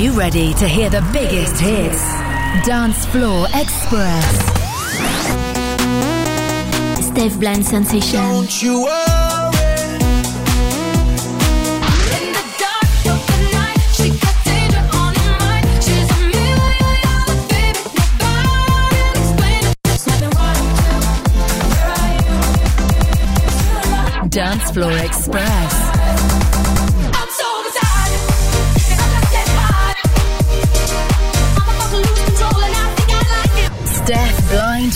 you ready to hear the biggest hits? Dance Floor Express. Steve Blind Sensation. Don't you worry. Dance Floor Express.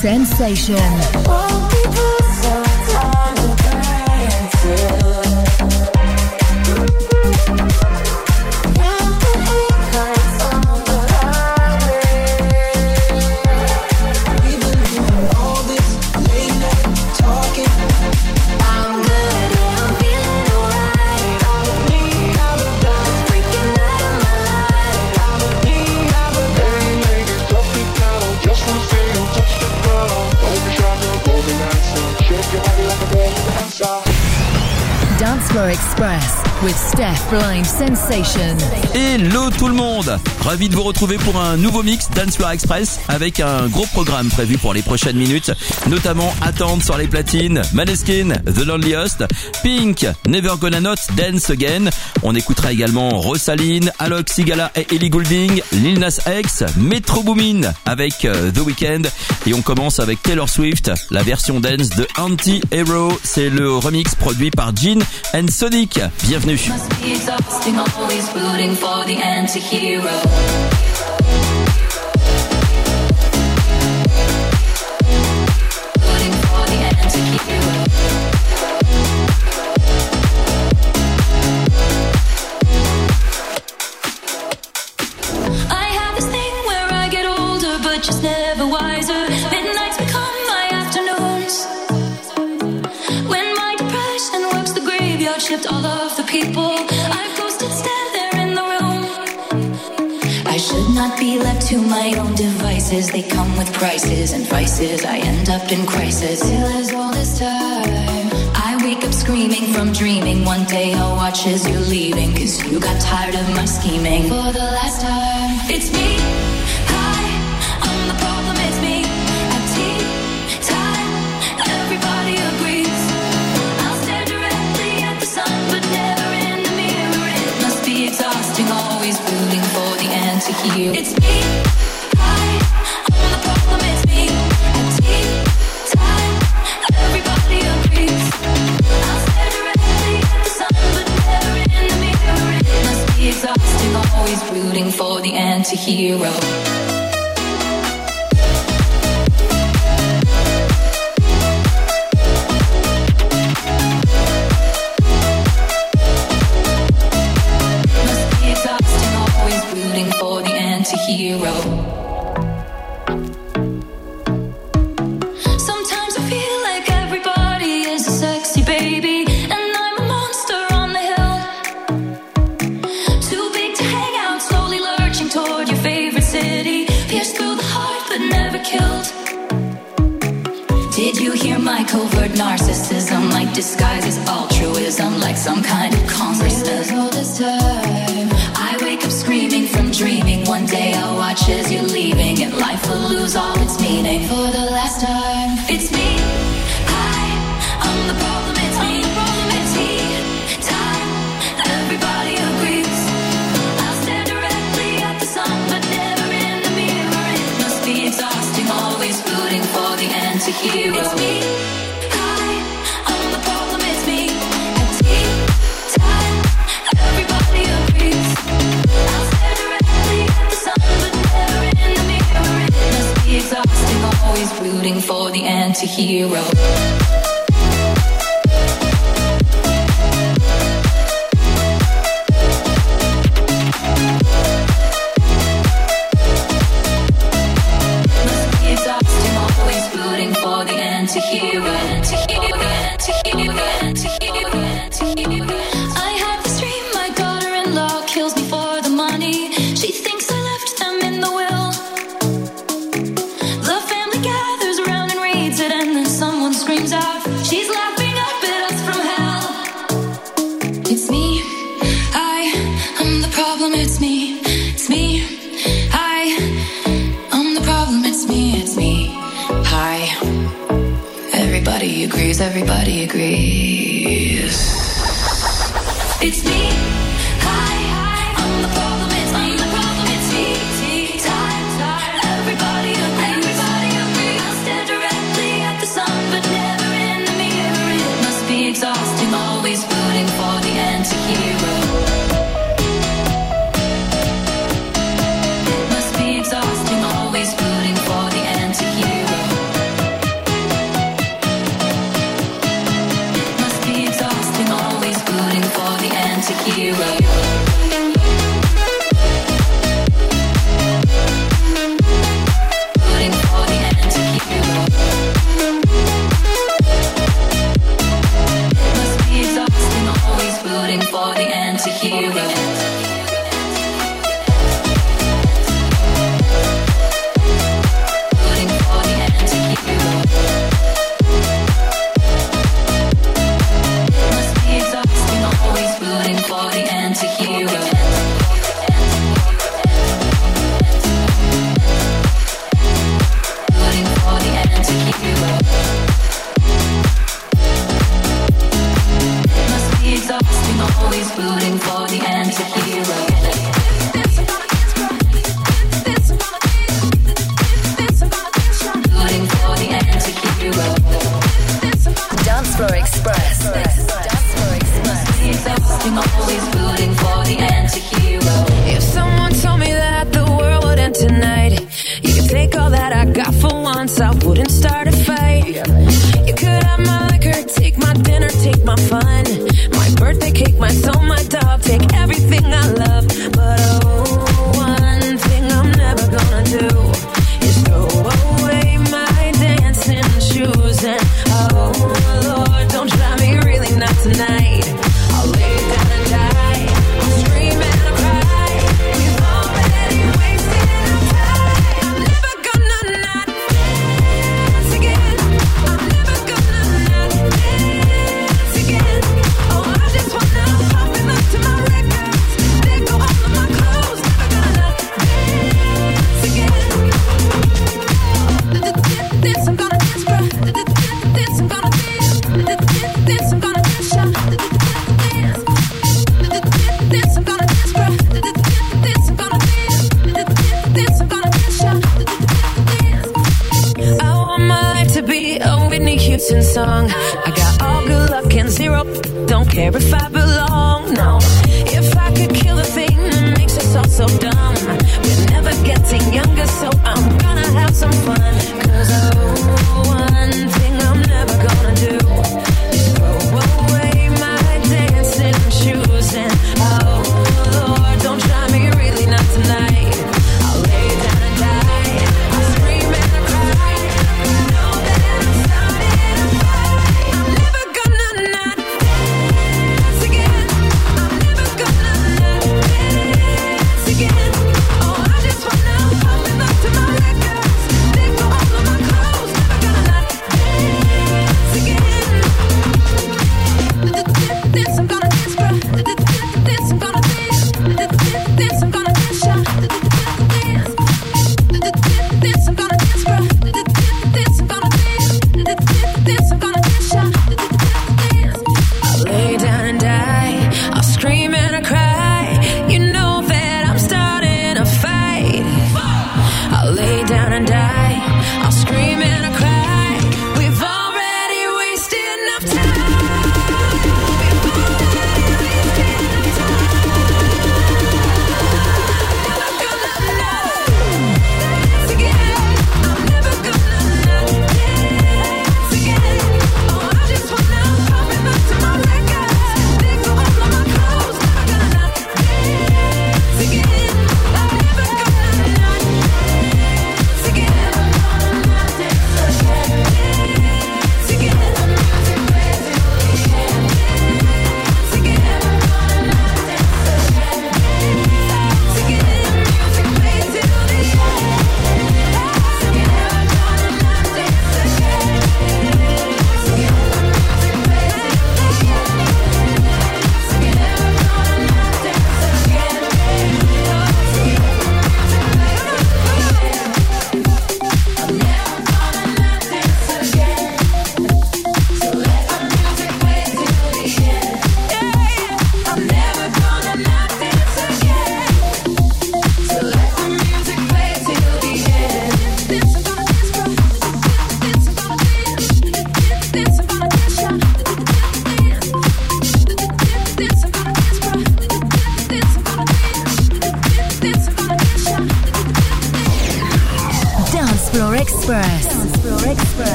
Sensation. Express with Blind Sensation. Hello tout le monde Ravi de vous retrouver pour un nouveau mix Dance Floor Express avec un gros programme prévu pour les prochaines minutes, notamment attendre sur les platines, Maneskin, The Loneliest, Pink, Never Gonna Not Dance Again. On écoutera également Rosaline, Alok Sigala et Ellie Goulding, Lil Nas X, Metro Boomin avec euh, The Weeknd et on commence avec Taylor Swift, la version dance de Anti-Hero. C'est le remix produit par Jean and Sonic. Bienvenue. Must be devices. They come with prices and vices. I end up in crisis. Still as all this time. I wake up screaming from dreaming. One day I'll watch as you're leaving. Cause you got tired of my scheming. For the last time, it's me. The I'll watch as you're leaving, and life will lose all its meaning. For the last time, the anti-hero.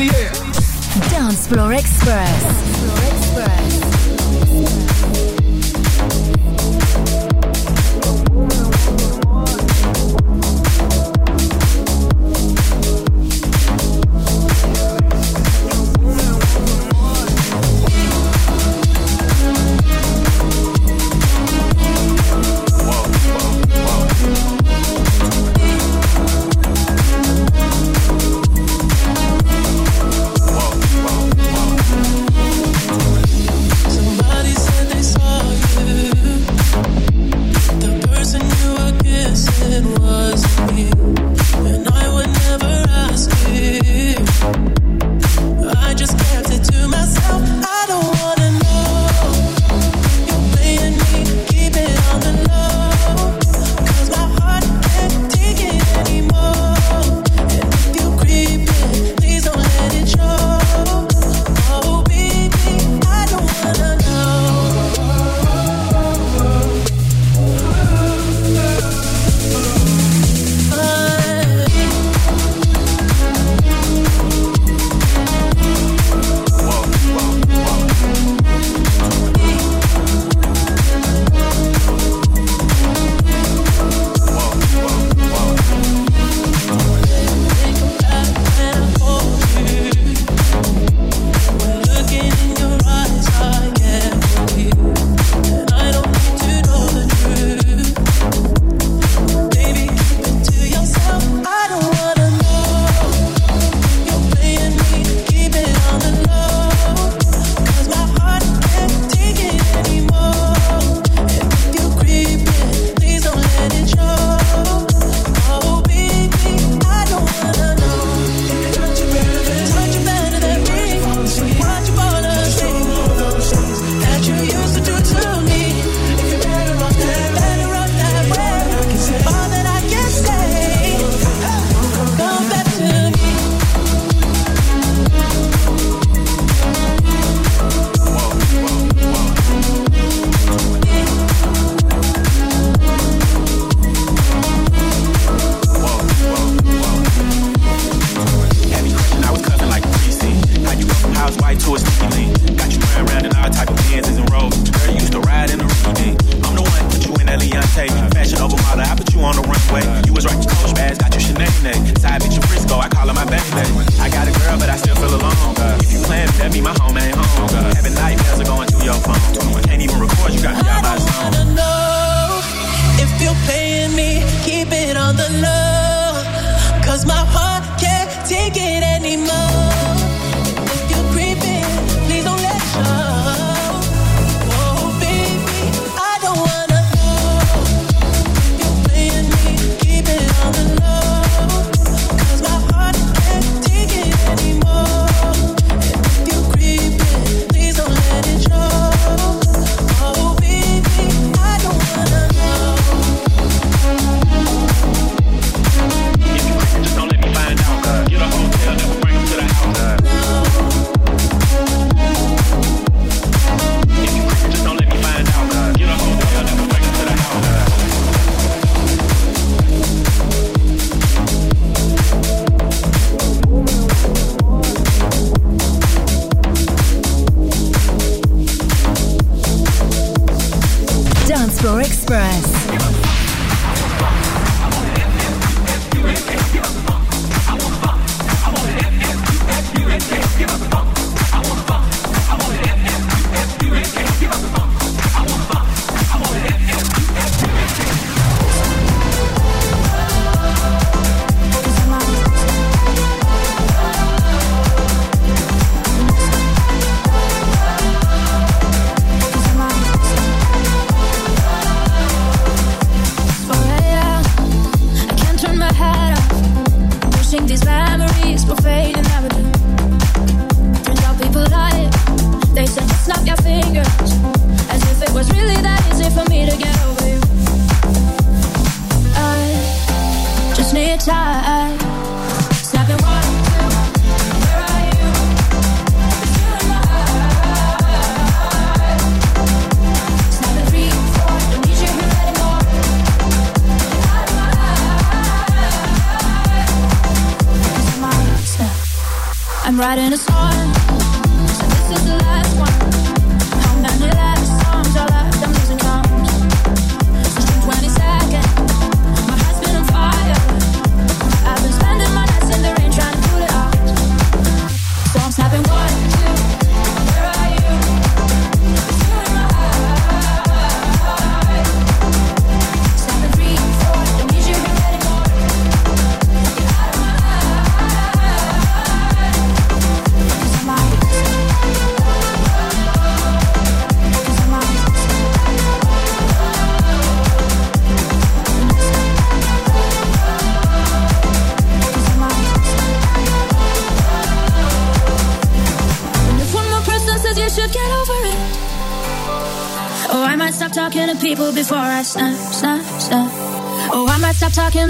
In the air. Dance Floor Express. Dance Floor Express.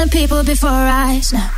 People before I snap.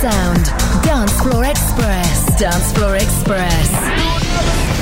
sound. Dance Floor Express. Dance Floor Express.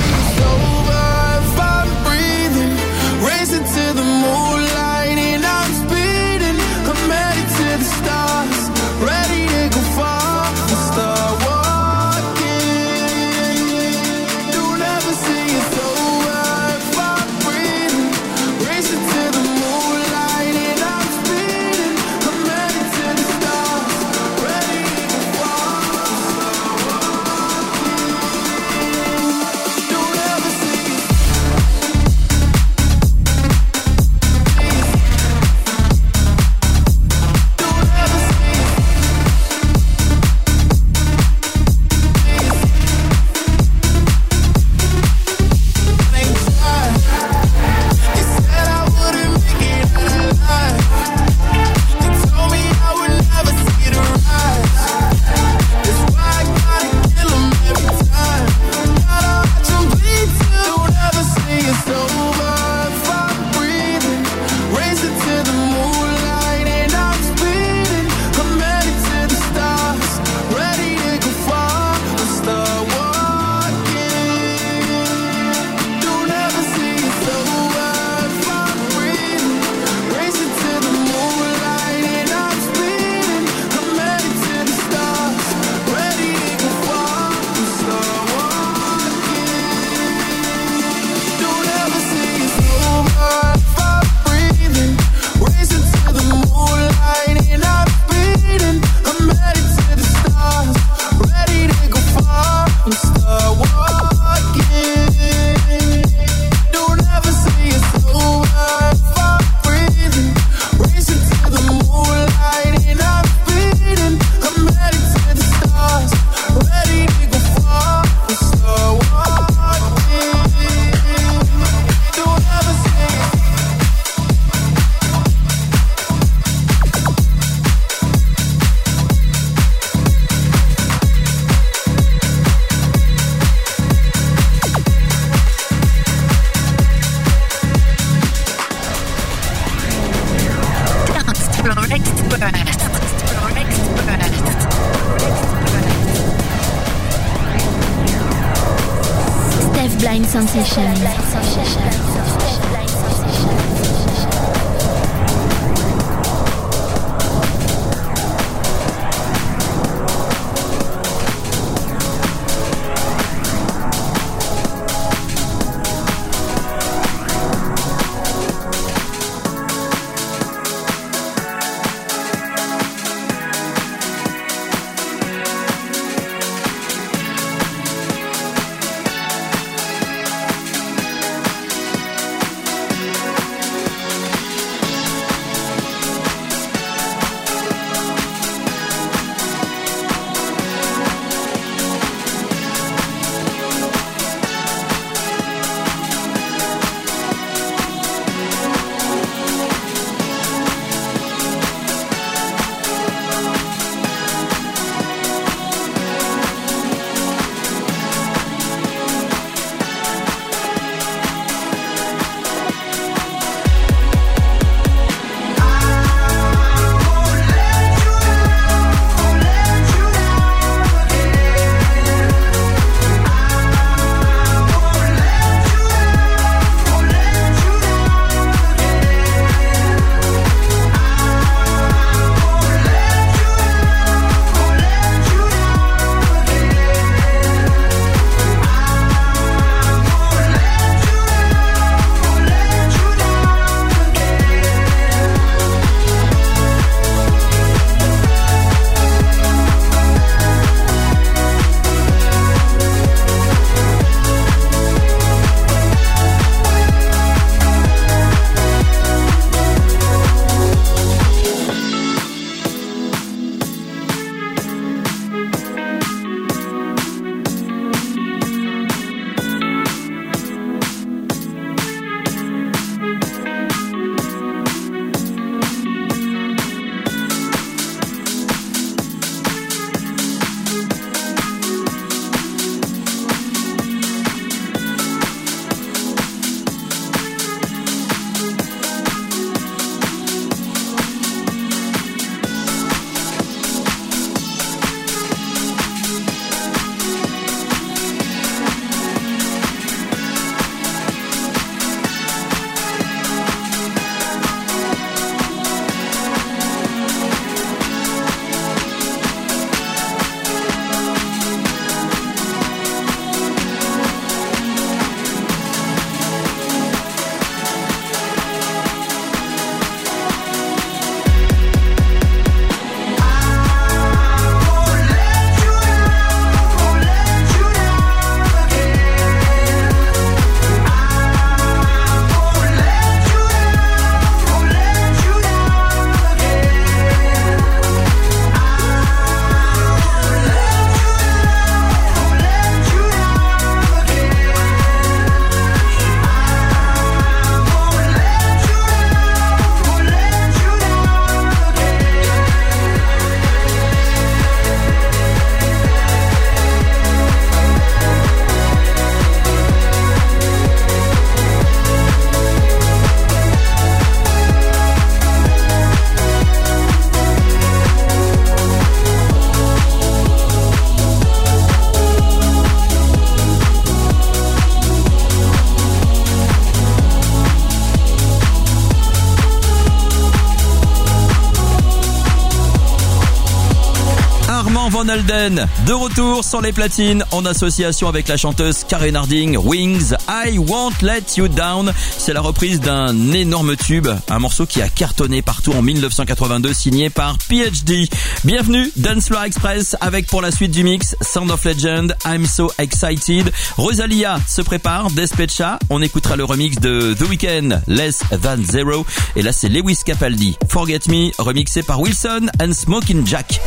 De retour sur les platines en association avec la chanteuse Karen Harding, Wings, I Won't Let You Down. C'est la reprise d'un énorme tube, un morceau qui a cartonné partout en 1982, signé par PhD. Bienvenue, Dancefloor Express, avec pour la suite du mix Sound of Legend, I'm So Excited. Rosalia se prépare, Despecha. On écoutera le remix de The Weeknd, Less Than Zero. Et là, c'est Lewis Capaldi, Forget Me, remixé par Wilson and Smoking Jack.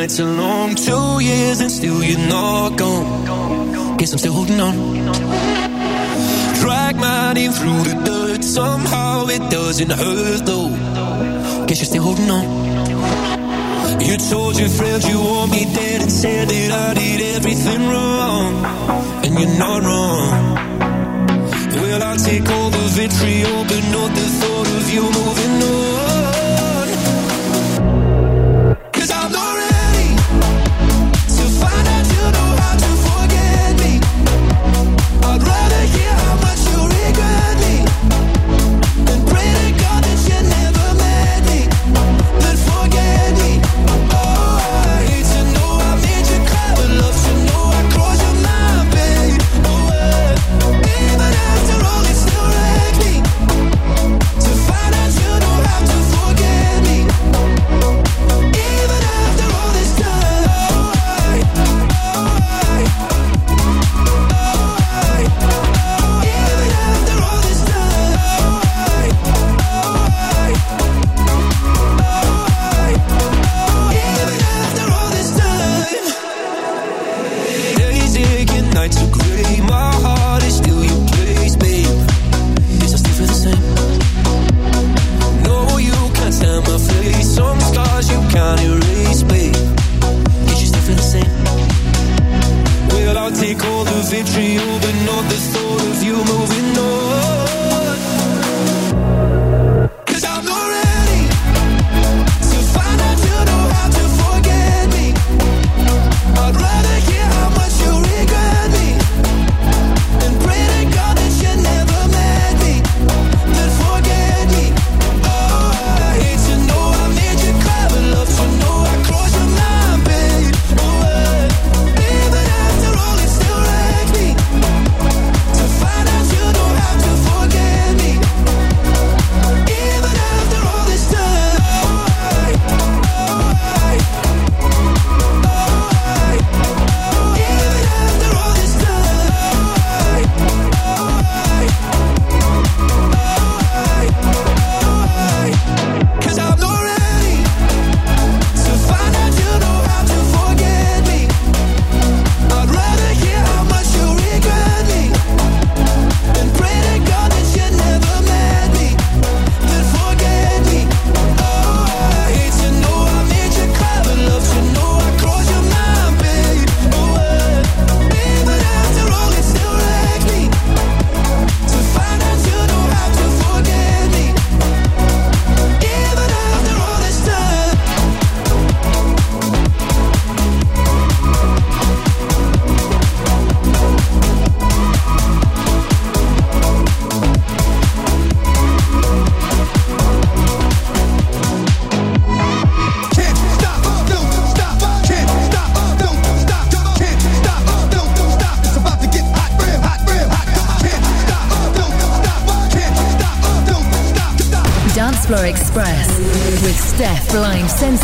nights long two years and still you're not gone. Guess I'm still holding on. Drag my name through the dirt, somehow it doesn't hurt though. Guess you're still holding on. You told your friends you want me dead and said that I did everything wrong, and you're not wrong. Well, I take all the vitriol, but not the thought of you moving on.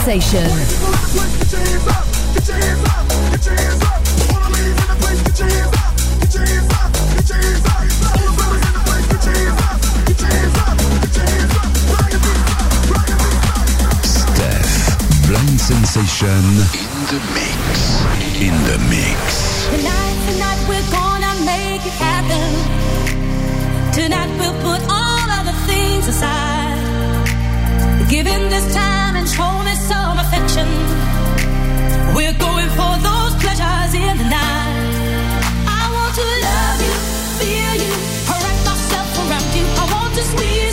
sensation. Steph, Blind Sensation in the mix. In the mix. Tonight, tonight we're gonna make it happen. Tonight we'll put all other things aside. Given this time show me some affection. We're going for those pleasures in the night. I want to love you, feel you, myself around you. I want to.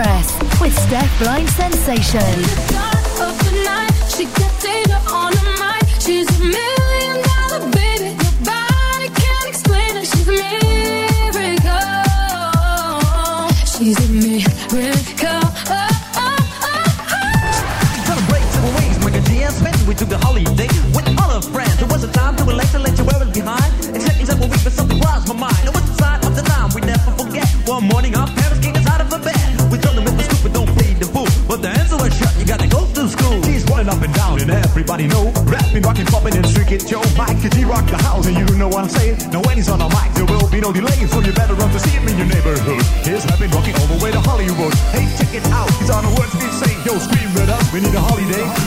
Express with Steph Blind Sensation. rock the house and you know what I'm saying. Now when he's on the mic, there will be no delay, so you better run to see him in your neighborhood. He's rapping, rocking all the way to Hollywood. Hey, check it out, he's on the words we say. Yo, scream with us, we need a holiday.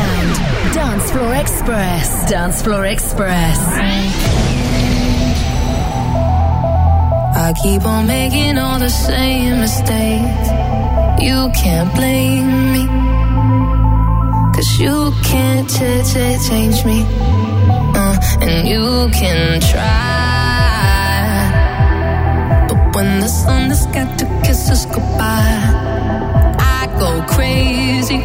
sound. Dance Floor Express. Dance Floor Express. I keep on making all the same mistakes. You can't blame me. Cause you can't ch- ch- change me. Uh, and you can try. But when the sun has got to kiss us goodbye, I go crazy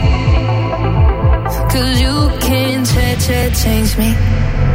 it, change me.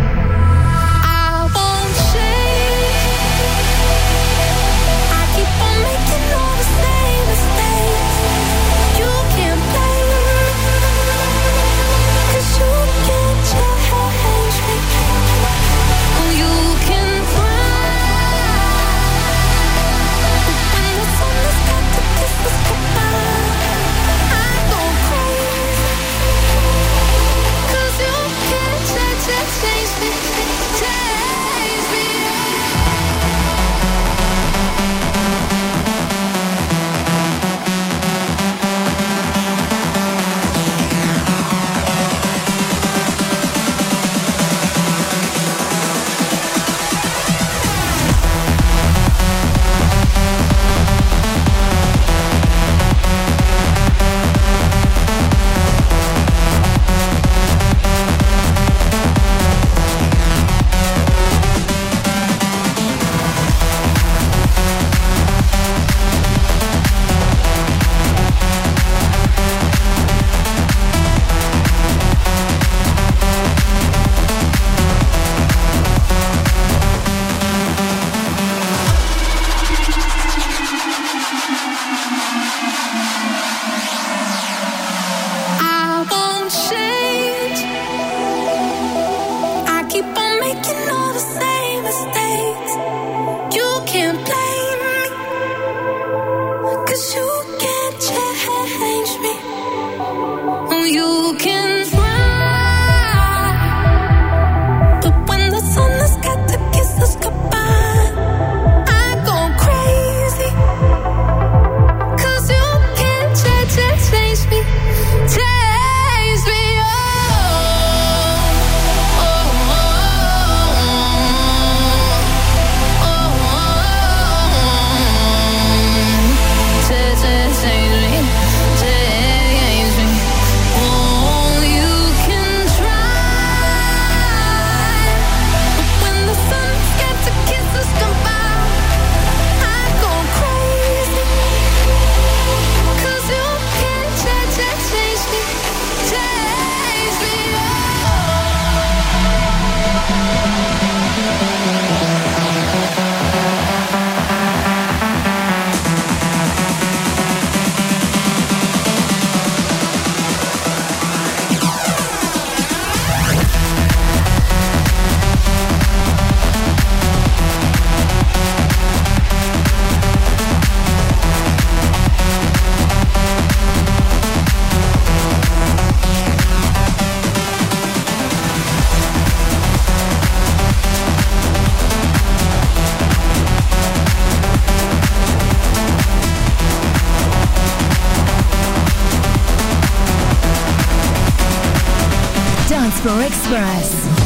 Dancefloor Express.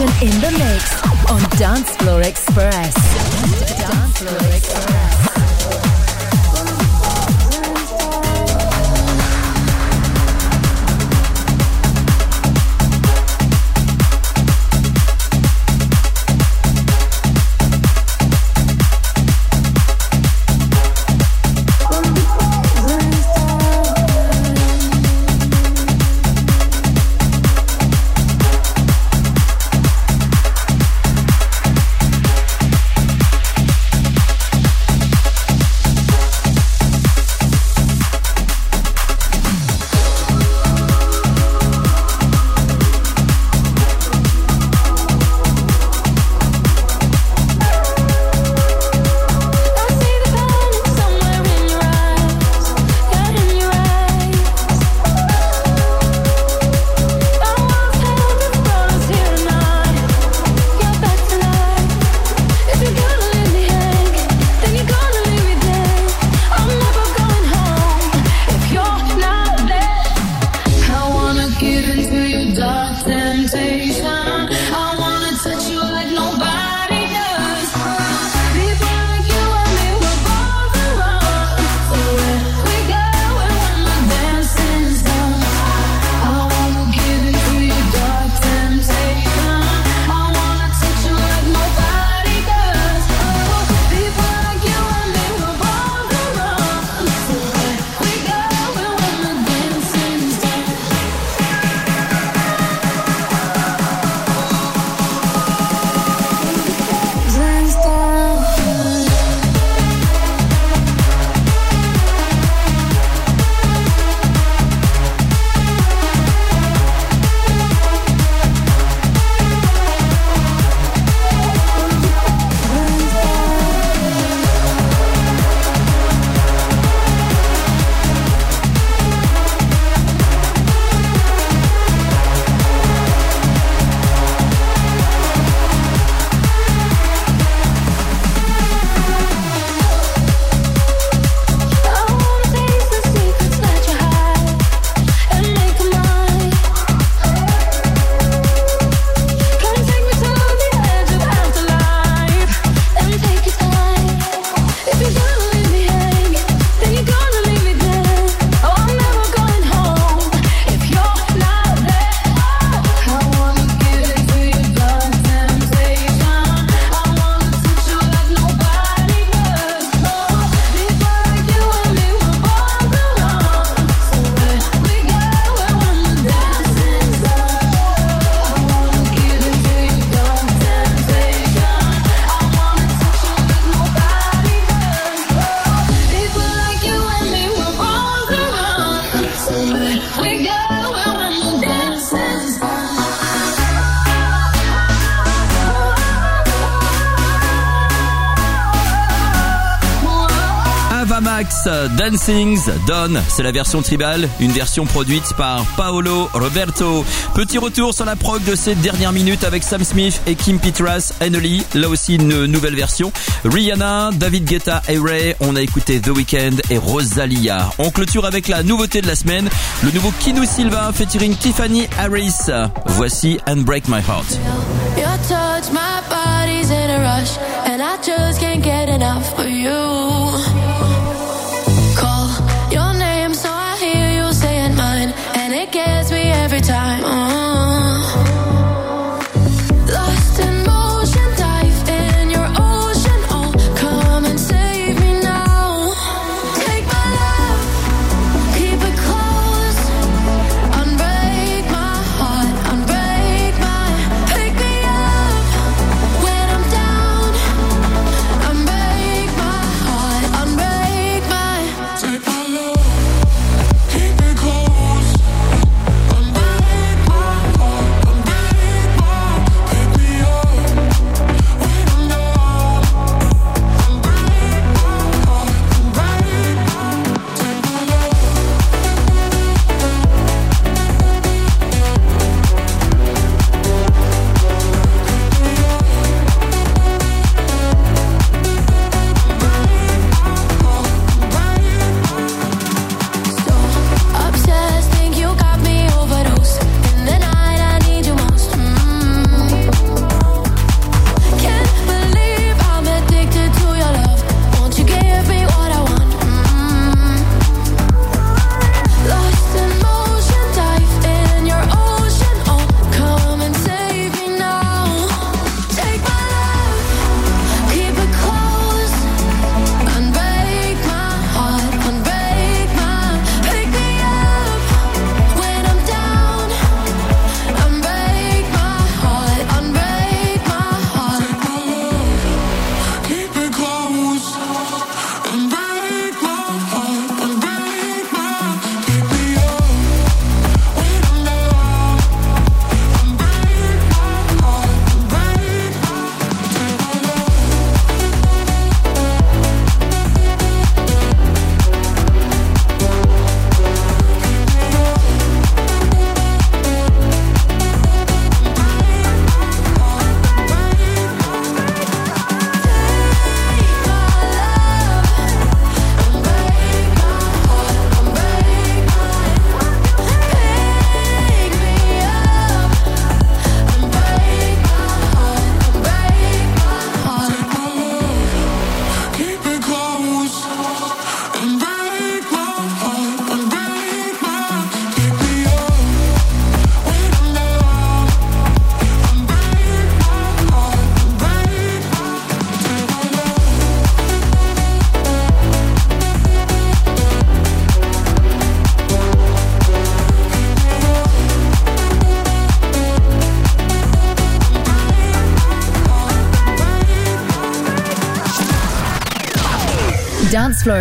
In the mix on Dance Floor Euh, Dancing's Done. C'est la version tribale, une version produite par Paolo Roberto. Petit retour sur la prog de ces dernières minutes avec Sam Smith et Kim Petras, Enoli. Là aussi une nouvelle version. Rihanna, David Guetta et Ray. On a écouté The Weeknd et Rosalia. On clôture avec la nouveauté de la semaine. Le nouveau Kinu Silva featuring Tiffany Harris. Voici Unbreak My Heart.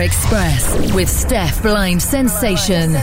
Express with Steph Blind Sensation.